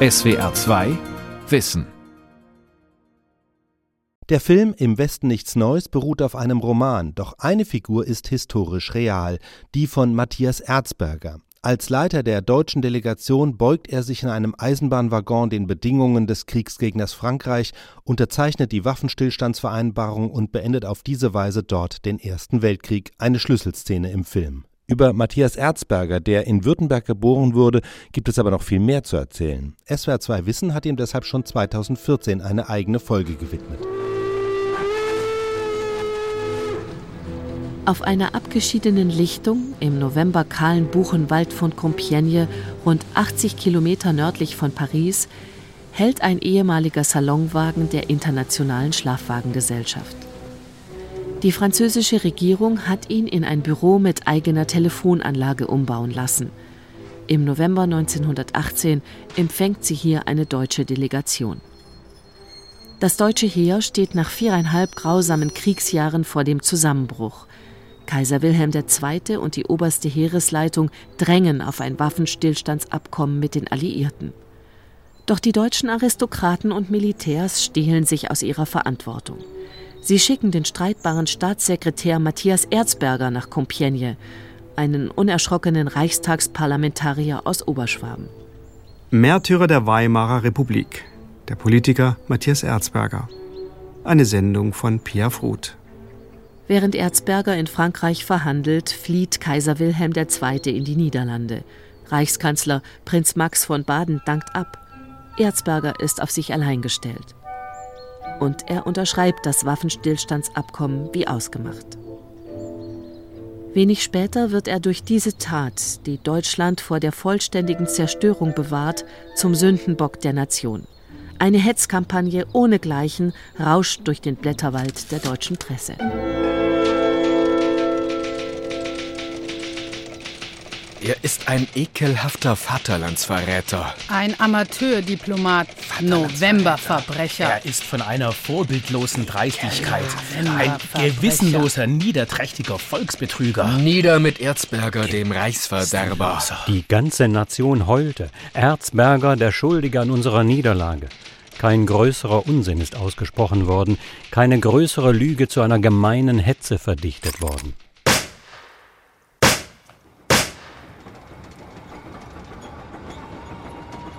SWR 2 Wissen Der Film Im Westen nichts Neues beruht auf einem Roman, doch eine Figur ist historisch real, die von Matthias Erzberger. Als Leiter der deutschen Delegation beugt er sich in einem Eisenbahnwaggon den Bedingungen des Kriegsgegners Frankreich, unterzeichnet die Waffenstillstandsvereinbarung und beendet auf diese Weise dort den Ersten Weltkrieg, eine Schlüsselszene im Film. Über Matthias Erzberger, der in Württemberg geboren wurde, gibt es aber noch viel mehr zu erzählen. SWR 2 Wissen hat ihm deshalb schon 2014 eine eigene Folge gewidmet. Auf einer abgeschiedenen Lichtung im November kahlen Buchenwald von Compiègne, rund 80 Kilometer nördlich von Paris, hält ein ehemaliger Salonwagen der Internationalen Schlafwagengesellschaft. Die französische Regierung hat ihn in ein Büro mit eigener Telefonanlage umbauen lassen. Im November 1918 empfängt sie hier eine deutsche Delegation. Das deutsche Heer steht nach viereinhalb grausamen Kriegsjahren vor dem Zusammenbruch. Kaiser Wilhelm II. und die oberste Heeresleitung drängen auf ein Waffenstillstandsabkommen mit den Alliierten. Doch die deutschen Aristokraten und Militärs stehlen sich aus ihrer Verantwortung. Sie schicken den streitbaren Staatssekretär Matthias Erzberger nach Compiègne, einen unerschrockenen Reichstagsparlamentarier aus Oberschwaben. Märtyrer der Weimarer Republik. Der Politiker Matthias Erzberger. Eine Sendung von Pierre Fruth. Während Erzberger in Frankreich verhandelt, flieht Kaiser Wilhelm II. in die Niederlande. Reichskanzler Prinz Max von Baden dankt ab. Erzberger ist auf sich allein gestellt. Und er unterschreibt das Waffenstillstandsabkommen wie ausgemacht. Wenig später wird er durch diese Tat, die Deutschland vor der vollständigen Zerstörung bewahrt, zum Sündenbock der Nation. Eine Hetzkampagne ohnegleichen rauscht durch den Blätterwald der deutschen Presse. Er ist ein ekelhafter Vaterlandsverräter. Ein Amateurdiplomat, Novemberverbrecher. Er ist von einer vorbildlosen Dreistigkeit. Ein gewissenloser, niederträchtiger Volksbetrüger. Nieder mit Erzberger, dem Reichsverderber. Die ganze Nation heulte. Erzberger, der Schuldige an unserer Niederlage. Kein größerer Unsinn ist ausgesprochen worden, keine größere Lüge zu einer gemeinen Hetze verdichtet worden.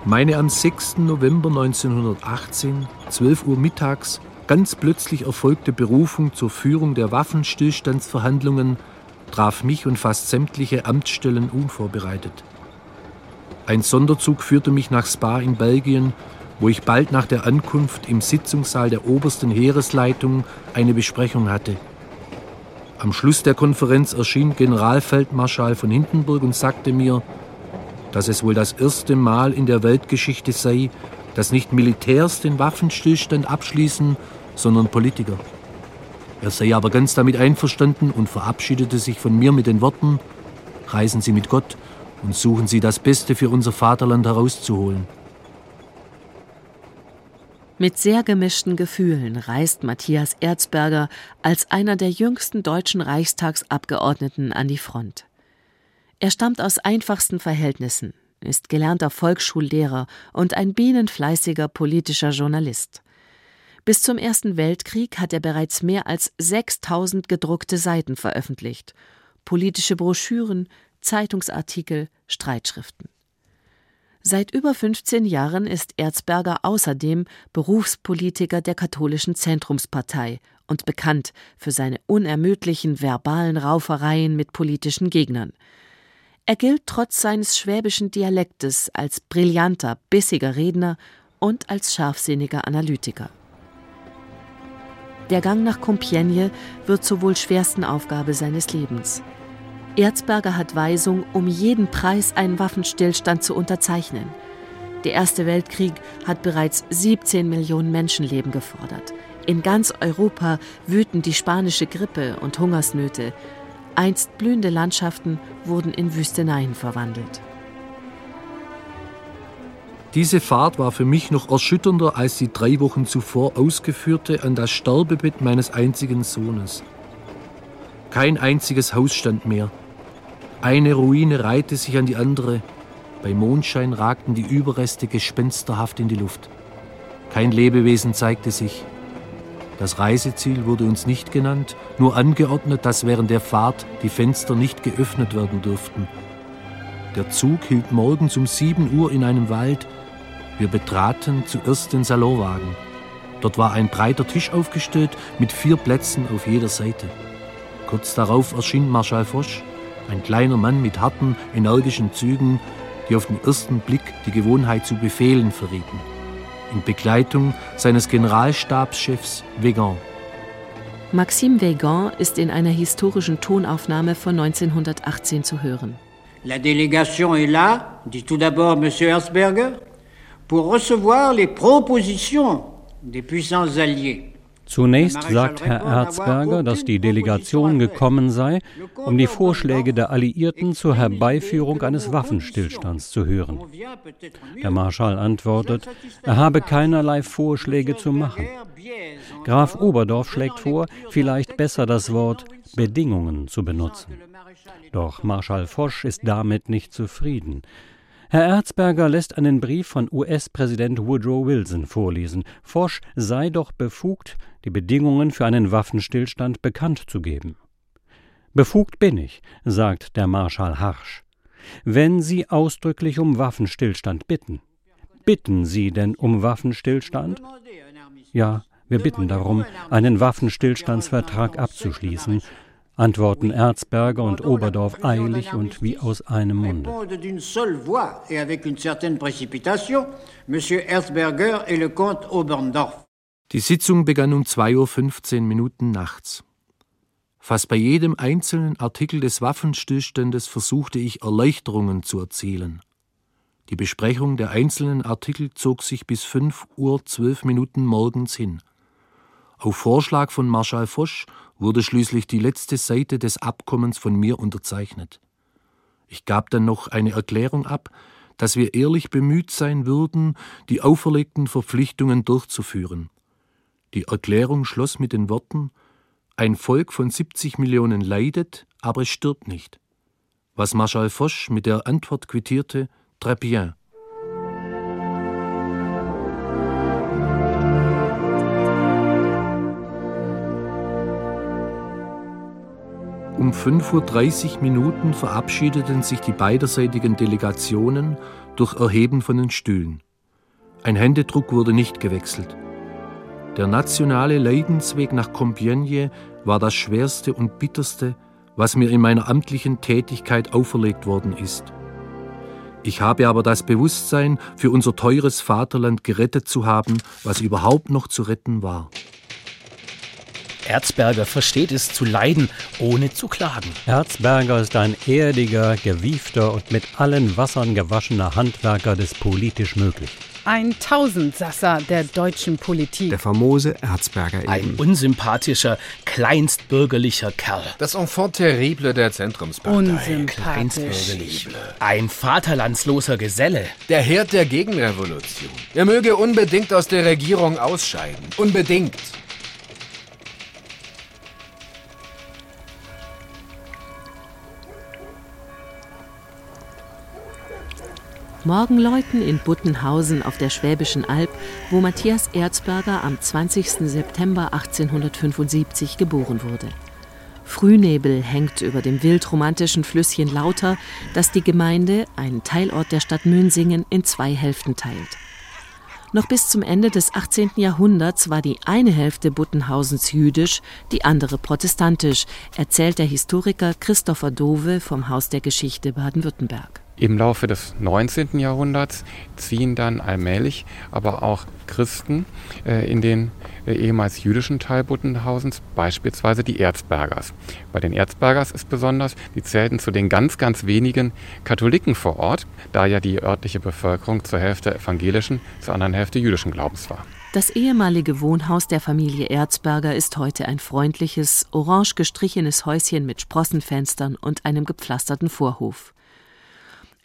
Meine am 6. November 1918, 12 Uhr mittags, ganz plötzlich erfolgte Berufung zur Führung der Waffenstillstandsverhandlungen traf mich und fast sämtliche Amtsstellen unvorbereitet. Ein Sonderzug führte mich nach Spa in Belgien, wo ich bald nach der Ankunft im Sitzungssaal der obersten Heeresleitung eine Besprechung hatte. Am Schluss der Konferenz erschien Generalfeldmarschall von Hindenburg und sagte mir, dass es wohl das erste Mal in der Weltgeschichte sei, dass nicht Militärs den Waffenstillstand abschließen, sondern Politiker. Er sei aber ganz damit einverstanden und verabschiedete sich von mir mit den Worten, reisen Sie mit Gott und suchen Sie das Beste für unser Vaterland herauszuholen. Mit sehr gemischten Gefühlen reist Matthias Erzberger als einer der jüngsten deutschen Reichstagsabgeordneten an die Front. Er stammt aus einfachsten Verhältnissen, ist gelernter Volksschullehrer und ein bienenfleißiger politischer Journalist. Bis zum Ersten Weltkrieg hat er bereits mehr als 6000 gedruckte Seiten veröffentlicht, politische Broschüren, Zeitungsartikel, Streitschriften. Seit über 15 Jahren ist Erzberger außerdem Berufspolitiker der katholischen Zentrumspartei und bekannt für seine unermüdlichen verbalen Raufereien mit politischen Gegnern – er gilt trotz seines schwäbischen Dialektes als brillanter, bissiger Redner und als scharfsinniger Analytiker. Der Gang nach Compiègne wird zur wohl schwersten Aufgabe seines Lebens. Erzberger hat Weisung, um jeden Preis einen Waffenstillstand zu unterzeichnen. Der Erste Weltkrieg hat bereits 17 Millionen Menschenleben gefordert. In ganz Europa wüten die spanische Grippe und Hungersnöte. Einst blühende Landschaften wurden in Wüsteneien verwandelt. Diese Fahrt war für mich noch erschütternder als die drei Wochen zuvor ausgeführte an das Sterbebett meines einzigen Sohnes. Kein einziges Haus stand mehr. Eine Ruine reihte sich an die andere. Bei Mondschein ragten die Überreste gespensterhaft in die Luft. Kein Lebewesen zeigte sich. Das Reiseziel wurde uns nicht genannt, nur angeordnet, dass während der Fahrt die Fenster nicht geöffnet werden dürften. Der Zug hielt morgens um 7 Uhr in einem Wald. Wir betraten zuerst den Salonwagen. Dort war ein breiter Tisch aufgestellt mit vier Plätzen auf jeder Seite. Kurz darauf erschien Marschall Foch, ein kleiner Mann mit harten, energischen Zügen, die auf den ersten Blick die Gewohnheit zu befehlen verrieten. In Begleitung seines Generalstabschefs Wegan. Maxime Wegan ist in einer historischen Tonaufnahme von 1918 zu hören. La délégation est là, dit tout d'abord M. Herzberger, pour recevoir les propositions des puissants alliés. Zunächst sagt Herr Erzberger, dass die Delegation gekommen sei, um die Vorschläge der Alliierten zur Herbeiführung eines Waffenstillstands zu hören. Der Marschall antwortet, er habe keinerlei Vorschläge zu machen. Graf Oberdorf schlägt vor, vielleicht besser das Wort Bedingungen zu benutzen. Doch Marschall Foch ist damit nicht zufrieden. Herr Erzberger lässt einen Brief von US-Präsident Woodrow Wilson vorlesen. Foch sei doch befugt, die Bedingungen für einen Waffenstillstand bekannt zu geben. Befugt bin ich, sagt der Marschall harsch. Wenn Sie ausdrücklich um Waffenstillstand bitten. Bitten Sie denn um Waffenstillstand? Ja, wir bitten darum, einen Waffenstillstandsvertrag abzuschließen, antworten Erzberger und Oberdorf eilig und wie aus einem Munde. Die Sitzung begann um 2.15 Uhr Minuten nachts. Fast bei jedem einzelnen Artikel des Waffenstillstandes versuchte ich Erleichterungen zu erzielen. Die Besprechung der einzelnen Artikel zog sich bis 5 Uhr 12 Minuten morgens hin. Auf Vorschlag von Marschall Foch wurde schließlich die letzte Seite des Abkommens von mir unterzeichnet. Ich gab dann noch eine Erklärung ab, dass wir ehrlich bemüht sein würden, die auferlegten Verpflichtungen durchzuführen. Die Erklärung schloss mit den Worten Ein Volk von 70 Millionen leidet, aber es stirbt nicht. Was Marschall Foch mit der Antwort quittierte, Très bien. Um 5.30 Uhr Minuten verabschiedeten sich die beiderseitigen Delegationen durch Erheben von den Stühlen. Ein Händedruck wurde nicht gewechselt. Der nationale Leidensweg nach Compiègne war das schwerste und bitterste, was mir in meiner amtlichen Tätigkeit auferlegt worden ist. Ich habe aber das Bewusstsein, für unser teures Vaterland gerettet zu haben, was überhaupt noch zu retten war. Erzberger versteht es zu leiden, ohne zu klagen. Erzberger ist ein erdiger, gewiefter und mit allen Wassern gewaschener Handwerker des politisch Möglichen. Ein Tausendsasser der deutschen Politik. Der famose Erzberger eben. Ein unsympathischer, kleinstbürgerlicher Kerl. Das Enfant terrible der Zentrumspartei. Unsympathisch. Ein vaterlandsloser Geselle. Der Herd der Gegenrevolution. Er möge unbedingt aus der Regierung ausscheiden. Unbedingt. Morgenläuten in Buttenhausen auf der Schwäbischen Alb, wo Matthias Erzberger am 20. September 1875 geboren wurde. Frühnebel hängt über dem wildromantischen Flüsschen Lauter, das die Gemeinde, ein Teilort der Stadt Münsingen, in zwei Hälften teilt. Noch bis zum Ende des 18. Jahrhunderts war die eine Hälfte Buttenhausens jüdisch, die andere protestantisch, erzählt der Historiker Christopher Dove vom Haus der Geschichte Baden-Württemberg. Im Laufe des 19. Jahrhunderts ziehen dann allmählich aber auch Christen äh, in den äh, ehemals jüdischen Teil Buttenhausens, beispielsweise die Erzbergers. Bei den Erzbergers ist besonders, die zählten zu den ganz, ganz wenigen Katholiken vor Ort, da ja die örtliche Bevölkerung zur Hälfte evangelischen, zur anderen Hälfte jüdischen Glaubens war. Das ehemalige Wohnhaus der Familie Erzberger ist heute ein freundliches, orange gestrichenes Häuschen mit Sprossenfenstern und einem gepflasterten Vorhof.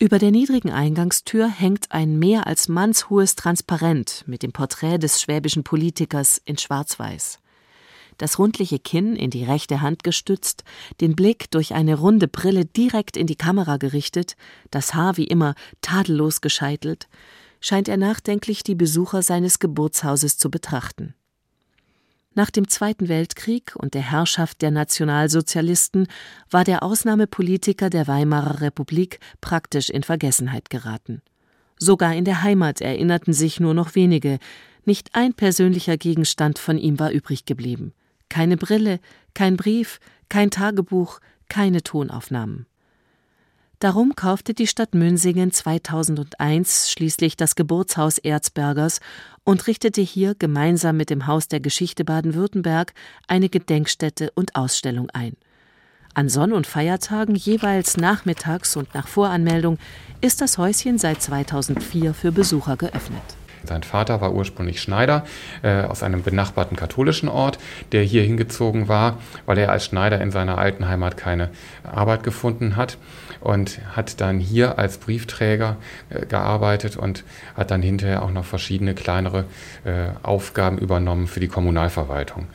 Über der niedrigen Eingangstür hängt ein mehr als mannshohes Transparent mit dem Porträt des schwäbischen Politikers in Schwarz-Weiß. das rundliche Kinn in die rechte Hand gestützt, den Blick durch eine runde Brille direkt in die Kamera gerichtet, das Haar wie immer tadellos gescheitelt, scheint er nachdenklich die Besucher seines Geburtshauses zu betrachten. Nach dem Zweiten Weltkrieg und der Herrschaft der Nationalsozialisten war der Ausnahmepolitiker der Weimarer Republik praktisch in Vergessenheit geraten. Sogar in der Heimat erinnerten sich nur noch wenige, nicht ein persönlicher Gegenstand von ihm war übrig geblieben. Keine Brille, kein Brief, kein Tagebuch, keine Tonaufnahmen. Darum kaufte die Stadt Münsingen 2001 schließlich das Geburtshaus Erzbergers und richtete hier gemeinsam mit dem Haus der Geschichte Baden-Württemberg eine Gedenkstätte und Ausstellung ein. An Sonn- und Feiertagen jeweils nachmittags und nach Voranmeldung ist das Häuschen seit 2004 für Besucher geöffnet. Sein Vater war ursprünglich Schneider äh, aus einem benachbarten katholischen Ort, der hier hingezogen war, weil er als Schneider in seiner alten Heimat keine Arbeit gefunden hat und hat dann hier als Briefträger äh, gearbeitet und hat dann hinterher auch noch verschiedene kleinere äh, Aufgaben übernommen für die Kommunalverwaltung.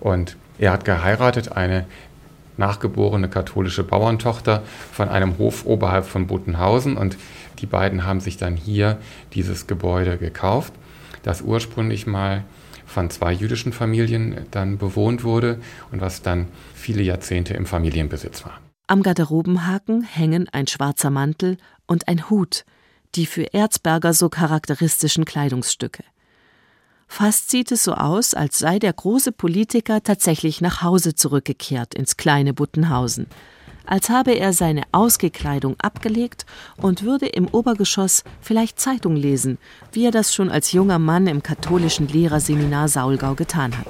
Und er hat geheiratet, eine nachgeborene katholische Bauerntochter von einem Hof oberhalb von Buttenhausen und die beiden haben sich dann hier dieses Gebäude gekauft, das ursprünglich mal von zwei jüdischen Familien dann bewohnt wurde und was dann viele Jahrzehnte im Familienbesitz war. Am Garderobenhaken hängen ein schwarzer Mantel und ein Hut, die für Erzberger so charakteristischen Kleidungsstücke. Fast sieht es so aus, als sei der große Politiker tatsächlich nach Hause zurückgekehrt ins kleine Buttenhausen, als habe er seine Ausgekleidung abgelegt und würde im Obergeschoss vielleicht Zeitung lesen, wie er das schon als junger Mann im katholischen Lehrerseminar Saulgau getan hat.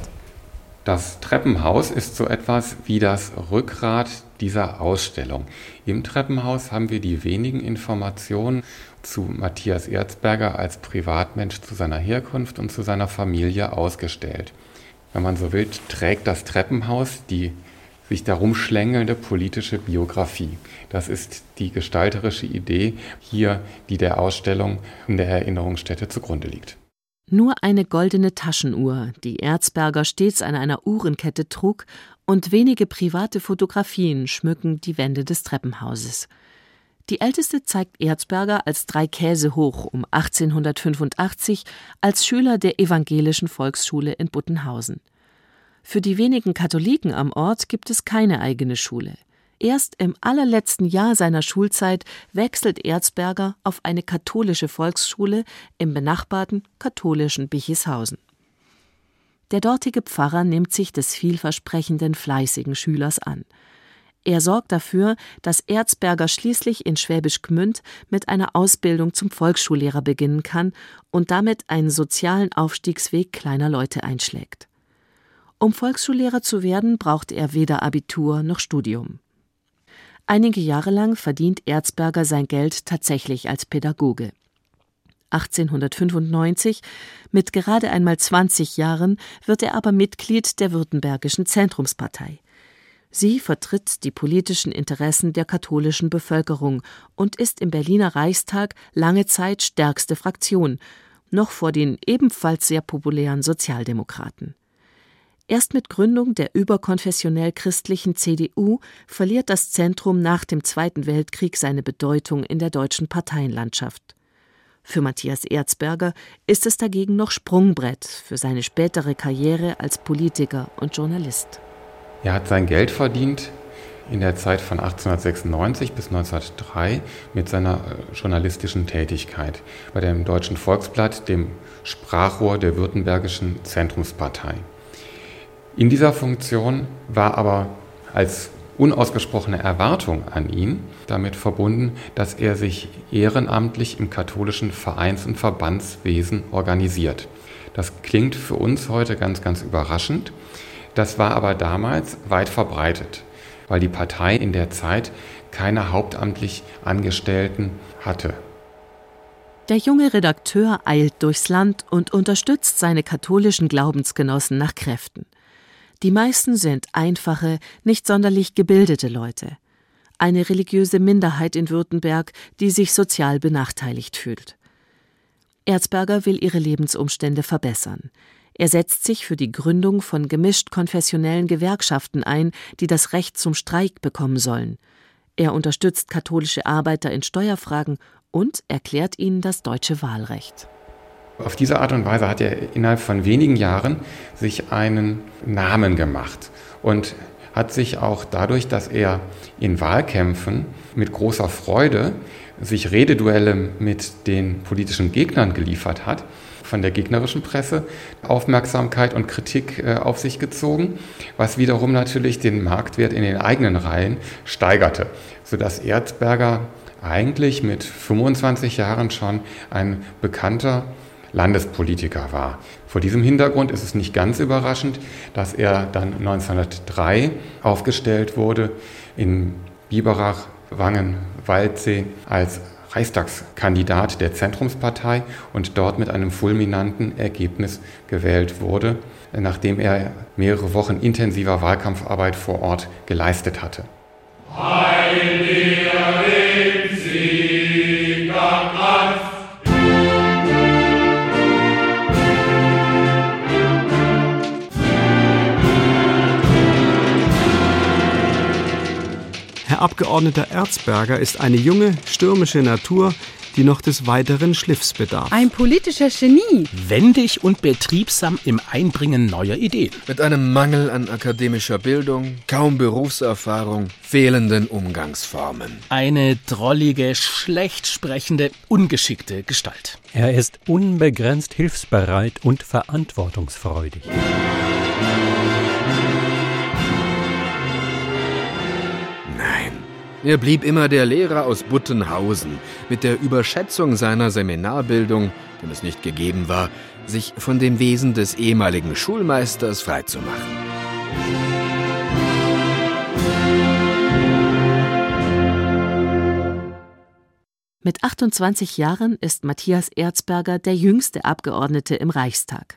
Das Treppenhaus ist so etwas wie das Rückgrat dieser Ausstellung. Im Treppenhaus haben wir die wenigen Informationen zu Matthias Erzberger als Privatmensch, zu seiner Herkunft und zu seiner Familie ausgestellt. Wenn man so will, trägt das Treppenhaus die sich darum schlängelnde politische Biografie. Das ist die gestalterische Idee hier, die der Ausstellung in der Erinnerungsstätte zugrunde liegt. Nur eine goldene Taschenuhr, die Erzberger stets an einer Uhrenkette trug, und wenige private Fotografien schmücken die Wände des Treppenhauses. Die älteste zeigt Erzberger als drei Käse hoch um 1885 als Schüler der evangelischen Volksschule in Buttenhausen. Für die wenigen Katholiken am Ort gibt es keine eigene Schule. Erst im allerletzten Jahr seiner Schulzeit wechselt Erzberger auf eine katholische Volksschule im benachbarten katholischen Bichishausen. Der dortige Pfarrer nimmt sich des vielversprechenden, fleißigen Schülers an. Er sorgt dafür, dass Erzberger schließlich in Schwäbisch Gmünd mit einer Ausbildung zum Volksschullehrer beginnen kann und damit einen sozialen Aufstiegsweg kleiner Leute einschlägt. Um Volksschullehrer zu werden, braucht er weder Abitur noch Studium. Einige Jahre lang verdient Erzberger sein Geld tatsächlich als Pädagoge. 1895, mit gerade einmal 20 Jahren, wird er aber Mitglied der Württembergischen Zentrumspartei. Sie vertritt die politischen Interessen der katholischen Bevölkerung und ist im Berliner Reichstag lange Zeit stärkste Fraktion, noch vor den ebenfalls sehr populären Sozialdemokraten. Erst mit Gründung der überkonfessionell christlichen CDU verliert das Zentrum nach dem Zweiten Weltkrieg seine Bedeutung in der deutschen Parteienlandschaft. Für Matthias Erzberger ist es dagegen noch Sprungbrett für seine spätere Karriere als Politiker und Journalist. Er hat sein Geld verdient in der Zeit von 1896 bis 1903 mit seiner äh, journalistischen Tätigkeit bei dem Deutschen Volksblatt, dem Sprachrohr der Württembergischen Zentrumspartei. In dieser Funktion war aber als unausgesprochene Erwartung an ihn damit verbunden, dass er sich ehrenamtlich im katholischen Vereins- und Verbandswesen organisiert. Das klingt für uns heute ganz, ganz überraschend. Das war aber damals weit verbreitet, weil die Partei in der Zeit keine hauptamtlich Angestellten hatte. Der junge Redakteur eilt durchs Land und unterstützt seine katholischen Glaubensgenossen nach Kräften. Die meisten sind einfache, nicht sonderlich gebildete Leute. Eine religiöse Minderheit in Württemberg, die sich sozial benachteiligt fühlt. Erzberger will ihre Lebensumstände verbessern. Er setzt sich für die Gründung von gemischt konfessionellen Gewerkschaften ein, die das Recht zum Streik bekommen sollen. Er unterstützt katholische Arbeiter in Steuerfragen und erklärt ihnen das deutsche Wahlrecht. Auf diese Art und Weise hat er innerhalb von wenigen Jahren sich einen Namen gemacht und hat sich auch dadurch, dass er in Wahlkämpfen mit großer Freude sich Rededuelle mit den politischen Gegnern geliefert hat, von der gegnerischen Presse Aufmerksamkeit und Kritik äh, auf sich gezogen, was wiederum natürlich den Marktwert in den eigenen Reihen steigerte, sodass Erzberger eigentlich mit 25 Jahren schon ein bekannter Landespolitiker war. Vor diesem Hintergrund ist es nicht ganz überraschend, dass er dann 1903 aufgestellt wurde in Biberach, Wangen, Waldsee als Reichstagskandidat der Zentrumspartei und dort mit einem fulminanten Ergebnis gewählt wurde, nachdem er mehrere Wochen intensiver Wahlkampfarbeit vor Ort geleistet hatte. Heil dir Abgeordneter Erzberger ist eine junge, stürmische Natur, die noch des weiteren Schliffs bedarf. Ein politischer Genie. Wendig und betriebsam im Einbringen neuer Ideen. Mit einem Mangel an akademischer Bildung, kaum Berufserfahrung, fehlenden Umgangsformen. Eine drollige, schlecht sprechende, ungeschickte Gestalt. Er ist unbegrenzt hilfsbereit und verantwortungsfreudig. Er blieb immer der Lehrer aus Buttenhausen, mit der Überschätzung seiner Seminarbildung, dem es nicht gegeben war, sich von dem Wesen des ehemaligen Schulmeisters freizumachen. Mit 28 Jahren ist Matthias Erzberger der jüngste Abgeordnete im Reichstag.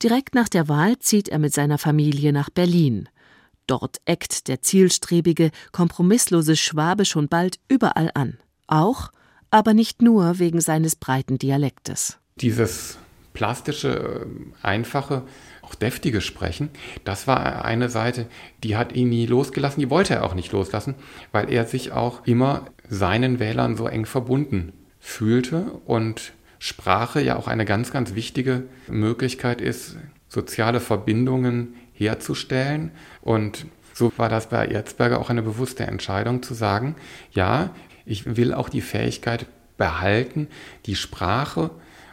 Direkt nach der Wahl zieht er mit seiner Familie nach Berlin. Dort eckt der zielstrebige, kompromisslose Schwabe schon bald überall an. Auch, aber nicht nur wegen seines breiten Dialektes. Dieses plastische, einfache, auch deftige Sprechen, das war eine Seite, die hat ihn nie losgelassen, die wollte er auch nicht loslassen, weil er sich auch immer seinen Wählern so eng verbunden fühlte und Sprache ja auch eine ganz, ganz wichtige Möglichkeit ist, soziale Verbindungen herzustellen. Und so war das bei Erzberger auch eine bewusste Entscheidung zu sagen, ja, ich will auch die Fähigkeit behalten, die Sprache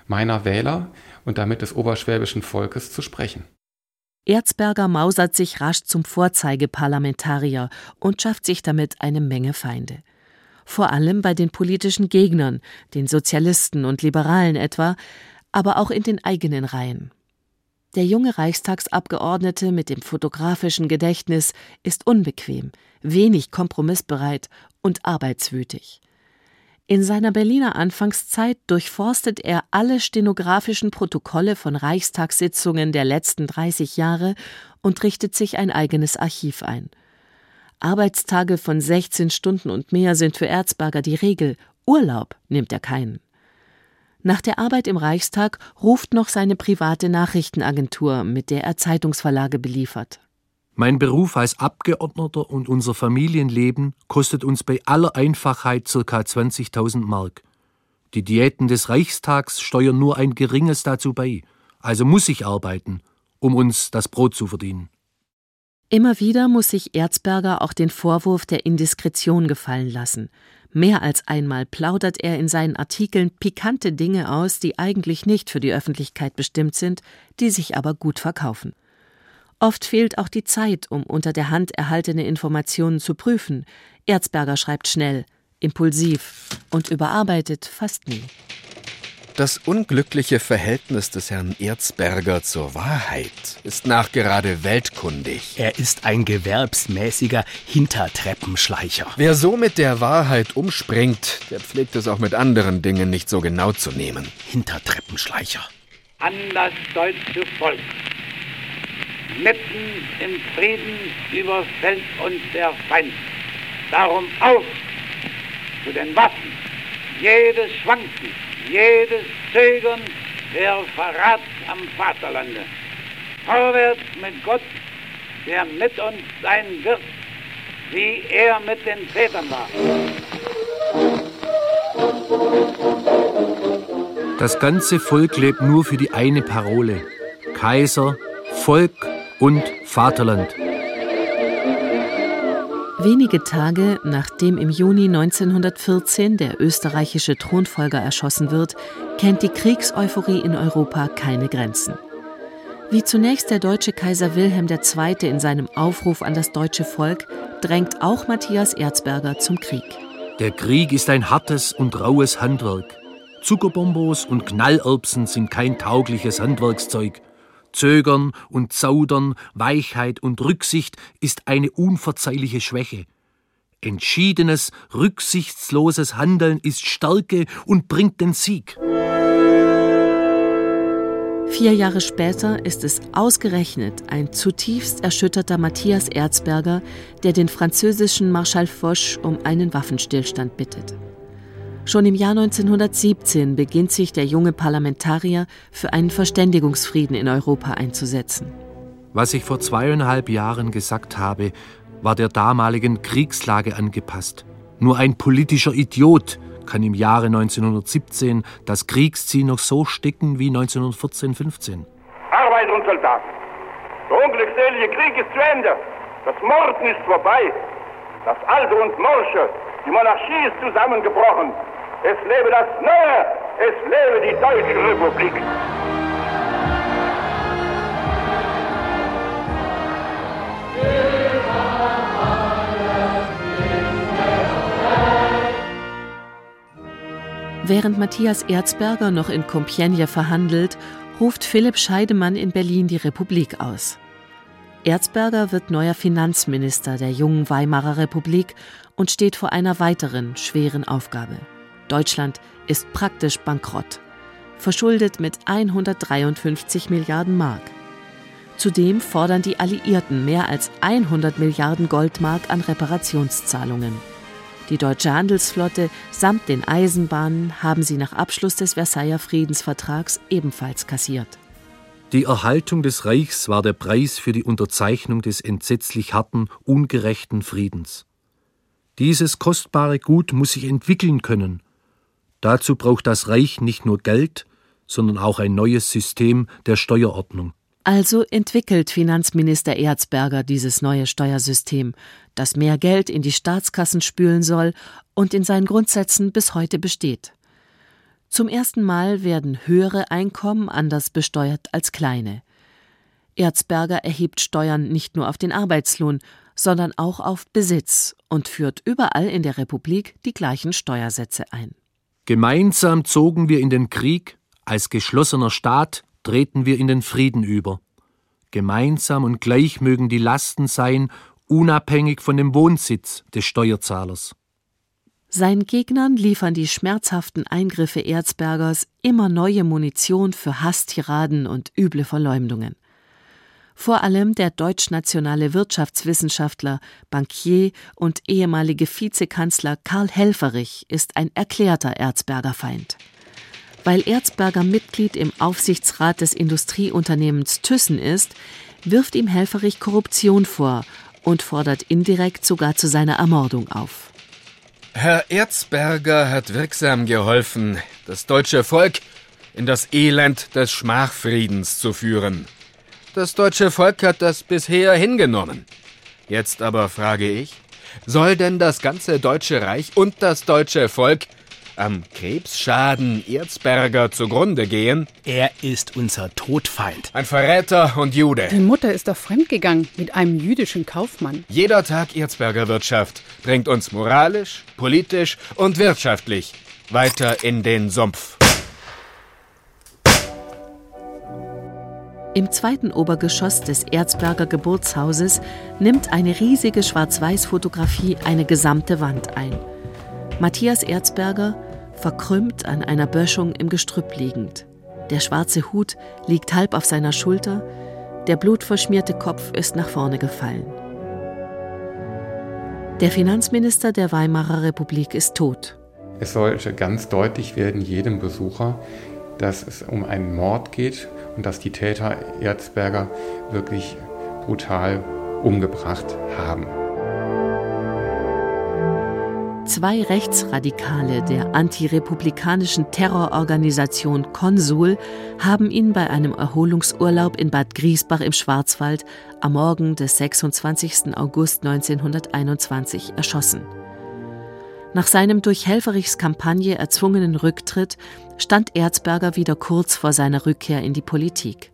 meiner Wähler und damit des oberschwäbischen Volkes zu sprechen. Erzberger mausert sich rasch zum Vorzeigeparlamentarier und schafft sich damit eine Menge Feinde. Vor allem bei den politischen Gegnern, den Sozialisten und Liberalen etwa, aber auch in den eigenen Reihen. Der junge Reichstagsabgeordnete mit dem fotografischen Gedächtnis ist unbequem, wenig kompromissbereit und arbeitswütig. In seiner Berliner Anfangszeit durchforstet er alle stenografischen Protokolle von Reichstagssitzungen der letzten 30 Jahre und richtet sich ein eigenes Archiv ein. Arbeitstage von 16 Stunden und mehr sind für Erzberger die Regel, Urlaub nimmt er keinen. Nach der Arbeit im Reichstag ruft noch seine private Nachrichtenagentur, mit der er Zeitungsverlage beliefert. Mein Beruf als Abgeordneter und unser Familienleben kostet uns bei aller Einfachheit ca. 20.000 Mark. Die Diäten des Reichstags steuern nur ein geringes dazu bei. Also muss ich arbeiten, um uns das Brot zu verdienen. Immer wieder muss sich Erzberger auch den Vorwurf der Indiskretion gefallen lassen. Mehr als einmal plaudert er in seinen Artikeln pikante Dinge aus, die eigentlich nicht für die Öffentlichkeit bestimmt sind, die sich aber gut verkaufen. Oft fehlt auch die Zeit, um unter der Hand erhaltene Informationen zu prüfen. Erzberger schreibt schnell, impulsiv und überarbeitet fast nie. Das unglückliche Verhältnis des Herrn Erzberger zur Wahrheit ist nachgerade weltkundig. Er ist ein gewerbsmäßiger Hintertreppenschleicher. Wer so mit der Wahrheit umspringt, der pflegt es auch mit anderen Dingen nicht so genau zu nehmen. Hintertreppenschleicher. An das deutsche Volk. Mitten im Frieden überfällt uns der Feind. Darum auf zu den Waffen. Jedes Schwanken jedes Zögern der Verrat am Vaterlande. Vorwärts mit Gott, der mit uns sein wird, wie er mit den Vätern war. Das ganze Volk lebt nur für die eine Parole. Kaiser, Volk und Vaterland. Wenige Tage nachdem im Juni 1914 der österreichische Thronfolger erschossen wird, kennt die Kriegseuphorie in Europa keine Grenzen. Wie zunächst der deutsche Kaiser Wilhelm II. in seinem Aufruf an das deutsche Volk, drängt auch Matthias Erzberger zum Krieg. Der Krieg ist ein hartes und raues Handwerk. Zuckerbombos und Knallerbsen sind kein taugliches Handwerkszeug. Zögern und Zaudern, Weichheit und Rücksicht ist eine unverzeihliche Schwäche. Entschiedenes, rücksichtsloses Handeln ist Stärke und bringt den Sieg. Vier Jahre später ist es ausgerechnet ein zutiefst erschütterter Matthias Erzberger, der den französischen Marschall Foch um einen Waffenstillstand bittet. Schon im Jahr 1917 beginnt sich der junge Parlamentarier für einen Verständigungsfrieden in Europa einzusetzen. Was ich vor zweieinhalb Jahren gesagt habe, war der damaligen Kriegslage angepasst. Nur ein politischer Idiot kann im Jahre 1917 das Kriegsziel noch so sticken wie 1914-15. Arbeit und Soldaten. Der unglückselige Krieg ist zu Ende. Das Morden ist vorbei. Das Alte und Morsche, die Monarchie ist zusammengebrochen. Es lebe das Neue, es lebe die Deutsche Republik. Während Matthias Erzberger noch in Compiègne verhandelt, ruft Philipp Scheidemann in Berlin die Republik aus. Erzberger wird neuer Finanzminister der jungen Weimarer Republik und steht vor einer weiteren schweren Aufgabe. Deutschland ist praktisch bankrott, verschuldet mit 153 Milliarden Mark. Zudem fordern die Alliierten mehr als 100 Milliarden Goldmark an Reparationszahlungen. Die deutsche Handelsflotte samt den Eisenbahnen haben sie nach Abschluss des Versailler Friedensvertrags ebenfalls kassiert. Die Erhaltung des Reichs war der Preis für die Unterzeichnung des entsetzlich harten, ungerechten Friedens. Dieses kostbare Gut muss sich entwickeln können. Dazu braucht das Reich nicht nur Geld, sondern auch ein neues System der Steuerordnung. Also entwickelt Finanzminister Erzberger dieses neue Steuersystem, das mehr Geld in die Staatskassen spülen soll und in seinen Grundsätzen bis heute besteht. Zum ersten Mal werden höhere Einkommen anders besteuert als kleine. Erzberger erhebt Steuern nicht nur auf den Arbeitslohn, sondern auch auf Besitz und führt überall in der Republik die gleichen Steuersätze ein. Gemeinsam zogen wir in den Krieg, als geschlossener Staat treten wir in den Frieden über. Gemeinsam und gleich mögen die Lasten sein, unabhängig von dem Wohnsitz des Steuerzahlers. Seinen Gegnern liefern die schmerzhaften Eingriffe Erzbergers immer neue Munition für Hasstiraden und üble Verleumdungen. Vor allem der deutschnationale Wirtschaftswissenschaftler, Bankier und ehemalige Vizekanzler Karl Helferich ist ein erklärter Erzberger Feind. Weil Erzberger Mitglied im Aufsichtsrat des Industrieunternehmens Thyssen ist, wirft ihm Helferich Korruption vor und fordert indirekt sogar zu seiner Ermordung auf. Herr Erzberger hat wirksam geholfen, das deutsche Volk in das Elend des Schmachfriedens zu führen. Das deutsche Volk hat das bisher hingenommen. Jetzt aber frage ich, soll denn das ganze Deutsche Reich und das deutsche Volk am Krebsschaden Erzberger zugrunde gehen? Er ist unser Todfeind. Ein Verräter und Jude. Die Mutter ist doch fremdgegangen mit einem jüdischen Kaufmann. Jeder Tag Erzberger Wirtschaft bringt uns moralisch, politisch und wirtschaftlich weiter in den Sumpf. Im zweiten Obergeschoss des Erzberger Geburtshauses nimmt eine riesige Schwarz-Weiß-Fotografie eine gesamte Wand ein. Matthias Erzberger, verkrümmt an einer Böschung im Gestrüpp liegend. Der schwarze Hut liegt halb auf seiner Schulter, der blutverschmierte Kopf ist nach vorne gefallen. Der Finanzminister der Weimarer Republik ist tot. Es sollte ganz deutlich werden jedem Besucher, dass es um einen Mord geht und dass die Täter Erzberger wirklich brutal umgebracht haben. Zwei Rechtsradikale der antirepublikanischen Terrororganisation Konsul haben ihn bei einem Erholungsurlaub in Bad Griesbach im Schwarzwald am Morgen des 26. August 1921 erschossen. Nach seinem durch Helferichs Kampagne erzwungenen Rücktritt stand Erzberger wieder kurz vor seiner Rückkehr in die Politik.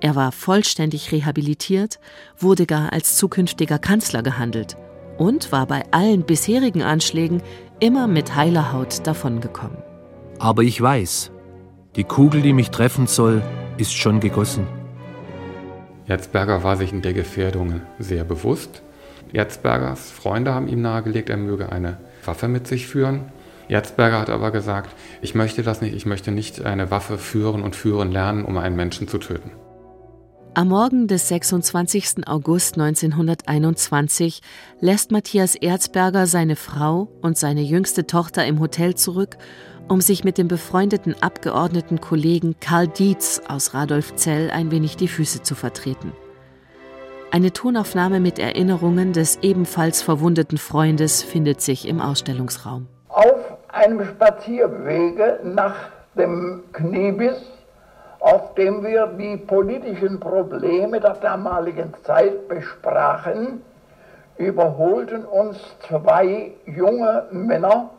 Er war vollständig rehabilitiert, wurde gar als zukünftiger Kanzler gehandelt und war bei allen bisherigen Anschlägen immer mit heiler Haut davongekommen. Aber ich weiß, die Kugel, die mich treffen soll, ist schon gegossen. Erzberger war sich in der Gefährdung sehr bewusst. Erzbergers Freunde haben ihm nahegelegt, er möge eine Waffe mit sich führen. Erzberger hat aber gesagt, ich möchte das nicht, ich möchte nicht eine Waffe führen und führen lernen, um einen Menschen zu töten. Am Morgen des 26. August 1921 lässt Matthias Erzberger seine Frau und seine jüngste Tochter im Hotel zurück, um sich mit dem befreundeten Abgeordneten Kollegen Karl Dietz aus Radolfzell ein wenig die Füße zu vertreten. Eine Tonaufnahme mit Erinnerungen des ebenfalls verwundeten Freundes findet sich im Ausstellungsraum. Auf einem Spazierwege nach dem Kniebiss auf dem wir die politischen Probleme der damaligen Zeit besprachen, überholten uns zwei junge Männer,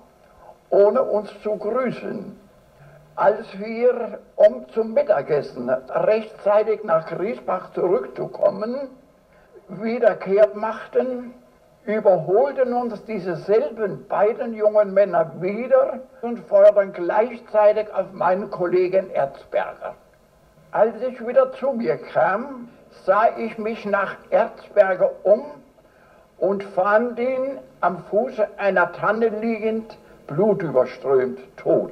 ohne uns zu grüßen. Als wir, um zum Mittagessen rechtzeitig nach Griesbach zurückzukommen, wiederkehrt machten, überholten uns dieselben beiden jungen Männer wieder und feuerten gleichzeitig auf meinen Kollegen Erzberger. Als ich wieder zu mir kam, sah ich mich nach Erzberger um und fand ihn am Fuße einer Tanne liegend, blutüberströmt, tot.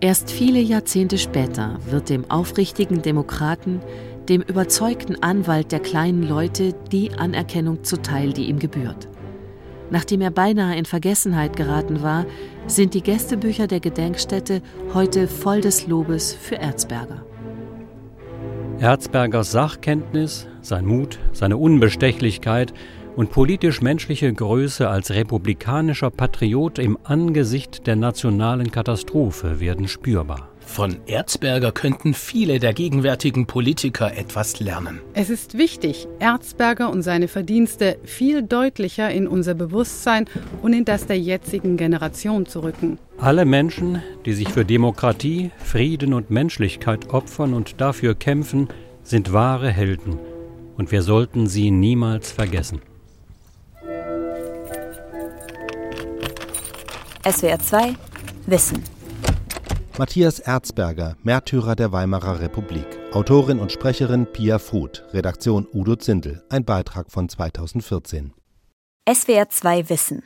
Erst viele Jahrzehnte später wird dem aufrichtigen Demokraten, dem überzeugten Anwalt der kleinen Leute die Anerkennung zuteil, die ihm gebührt. Nachdem er beinahe in Vergessenheit geraten war, sind die Gästebücher der Gedenkstätte heute voll des Lobes für Erzberger. Erzbergers Sachkenntnis, sein Mut, seine Unbestechlichkeit und politisch-menschliche Größe als republikanischer Patriot im Angesicht der nationalen Katastrophe werden spürbar. Von Erzberger könnten viele der gegenwärtigen Politiker etwas lernen. Es ist wichtig, Erzberger und seine Verdienste viel deutlicher in unser Bewusstsein und in das der jetzigen Generation zu rücken. Alle Menschen, die sich für Demokratie, Frieden und Menschlichkeit opfern und dafür kämpfen, sind wahre Helden. Und wir sollten sie niemals vergessen. SWR 2 Wissen Matthias Erzberger, Märtyrer der Weimarer Republik. Autorin und Sprecherin Pia Fruth. Redaktion Udo Zindel. Ein Beitrag von 2014. SWR 2 Wissen.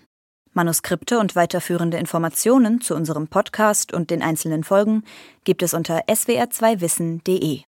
Manuskripte und weiterführende Informationen zu unserem Podcast und den einzelnen Folgen gibt es unter swr2wissen.de.